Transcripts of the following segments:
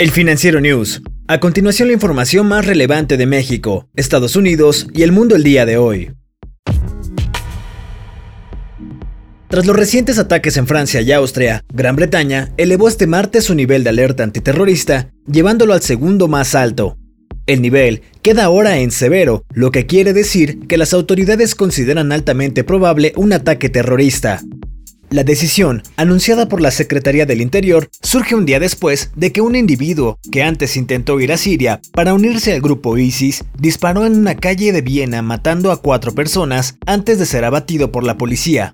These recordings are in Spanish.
El Financiero News. A continuación la información más relevante de México, Estados Unidos y el mundo el día de hoy. Tras los recientes ataques en Francia y Austria, Gran Bretaña elevó este martes su nivel de alerta antiterrorista, llevándolo al segundo más alto. El nivel queda ahora en severo, lo que quiere decir que las autoridades consideran altamente probable un ataque terrorista. La decisión, anunciada por la Secretaría del Interior, surge un día después de que un individuo que antes intentó ir a Siria para unirse al grupo ISIS disparó en una calle de Viena matando a cuatro personas antes de ser abatido por la policía.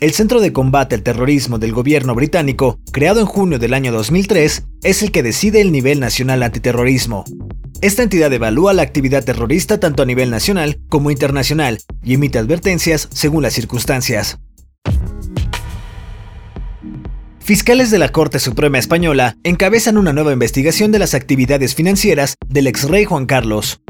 El Centro de Combate al Terrorismo del gobierno británico, creado en junio del año 2003, es el que decide el nivel nacional antiterrorismo. Esta entidad evalúa la actividad terrorista tanto a nivel nacional como internacional y emite advertencias según las circunstancias. Fiscales de la Corte Suprema Española encabezan una nueva investigación de las actividades financieras del ex rey Juan Carlos.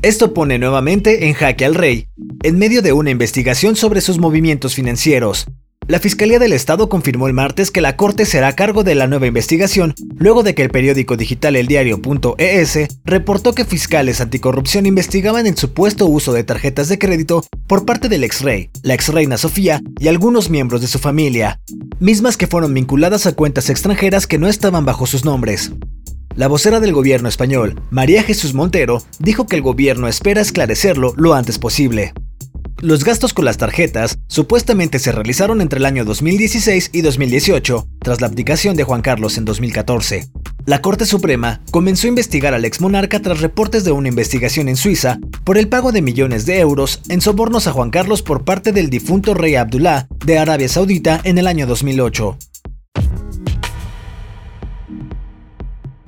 Esto pone nuevamente en jaque al rey, en medio de una investigación sobre sus movimientos financieros, la Fiscalía del Estado confirmó el martes que la Corte será a cargo de la nueva investigación, luego de que el periódico digital eldiario.es reportó que fiscales anticorrupción investigaban el supuesto uso de tarjetas de crédito por parte del ex-rey, la ex-reina Sofía y algunos miembros de su familia, mismas que fueron vinculadas a cuentas extranjeras que no estaban bajo sus nombres. La vocera del gobierno español, María Jesús Montero, dijo que el gobierno espera esclarecerlo lo antes posible. Los gastos con las tarjetas supuestamente se realizaron entre el año 2016 y 2018, tras la abdicación de Juan Carlos en 2014. La Corte Suprema comenzó a investigar al ex monarca tras reportes de una investigación en Suiza por el pago de millones de euros en sobornos a Juan Carlos por parte del difunto rey Abdullah de Arabia Saudita en el año 2008.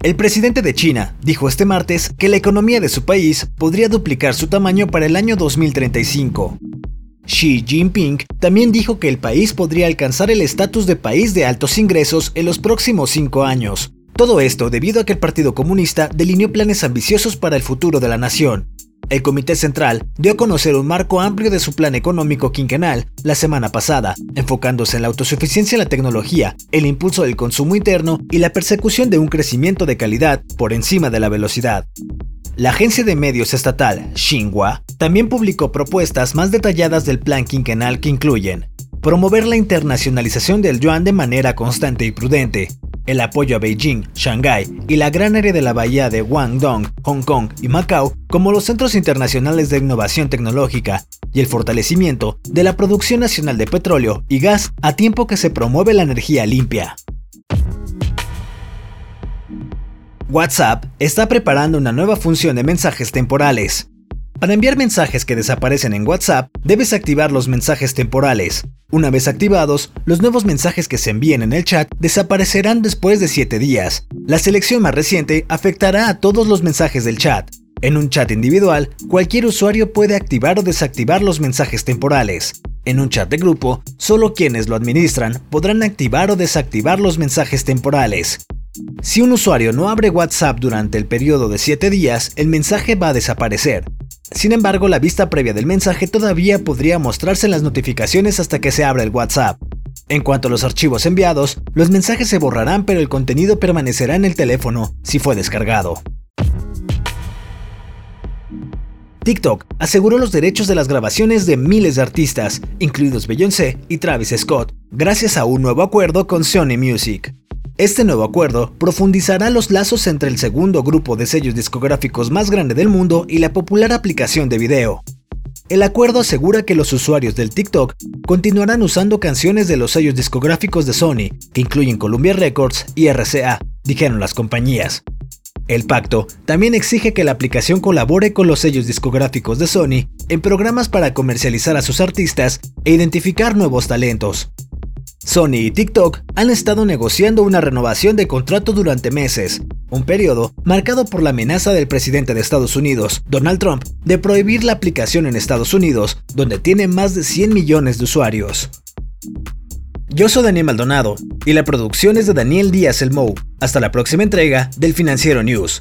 El presidente de China dijo este martes que la economía de su país podría duplicar su tamaño para el año 2035. Xi Jinping también dijo que el país podría alcanzar el estatus de país de altos ingresos en los próximos cinco años. Todo esto debido a que el Partido Comunista delineó planes ambiciosos para el futuro de la nación, el Comité Central dio a conocer un marco amplio de su plan económico quinquenal la semana pasada, enfocándose en la autosuficiencia en la tecnología, el impulso del consumo interno y la persecución de un crecimiento de calidad por encima de la velocidad. La agencia de medios estatal Xinhua también publicó propuestas más detalladas del plan quinquenal que incluyen promover la internacionalización del yuan de manera constante y prudente, el apoyo a Beijing, Shanghái y la gran área de la bahía de Guangdong, Hong Kong y Macao como los centros internacionales de innovación tecnológica y el fortalecimiento de la producción nacional de petróleo y gas a tiempo que se promueve la energía limpia. WhatsApp está preparando una nueva función de mensajes temporales. Para enviar mensajes que desaparecen en WhatsApp, debes activar los mensajes temporales. Una vez activados, los nuevos mensajes que se envíen en el chat desaparecerán después de 7 días. La selección más reciente afectará a todos los mensajes del chat. En un chat individual, cualquier usuario puede activar o desactivar los mensajes temporales. En un chat de grupo, solo quienes lo administran podrán activar o desactivar los mensajes temporales. Si un usuario no abre WhatsApp durante el periodo de 7 días, el mensaje va a desaparecer. Sin embargo, la vista previa del mensaje todavía podría mostrarse en las notificaciones hasta que se abra el WhatsApp. En cuanto a los archivos enviados, los mensajes se borrarán pero el contenido permanecerá en el teléfono si fue descargado. TikTok aseguró los derechos de las grabaciones de miles de artistas, incluidos Beyoncé y Travis Scott, gracias a un nuevo acuerdo con Sony Music. Este nuevo acuerdo profundizará los lazos entre el segundo grupo de sellos discográficos más grande del mundo y la popular aplicación de video. El acuerdo asegura que los usuarios del TikTok continuarán usando canciones de los sellos discográficos de Sony, que incluyen Columbia Records y RCA, dijeron las compañías. El pacto también exige que la aplicación colabore con los sellos discográficos de Sony en programas para comercializar a sus artistas e identificar nuevos talentos. Sony y TikTok han estado negociando una renovación de contrato durante meses, un periodo marcado por la amenaza del presidente de Estados Unidos, Donald Trump, de prohibir la aplicación en Estados Unidos, donde tiene más de 100 millones de usuarios. Yo soy Daniel Maldonado y la producción es de Daniel Díaz El Mou. Hasta la próxima entrega del Financiero News.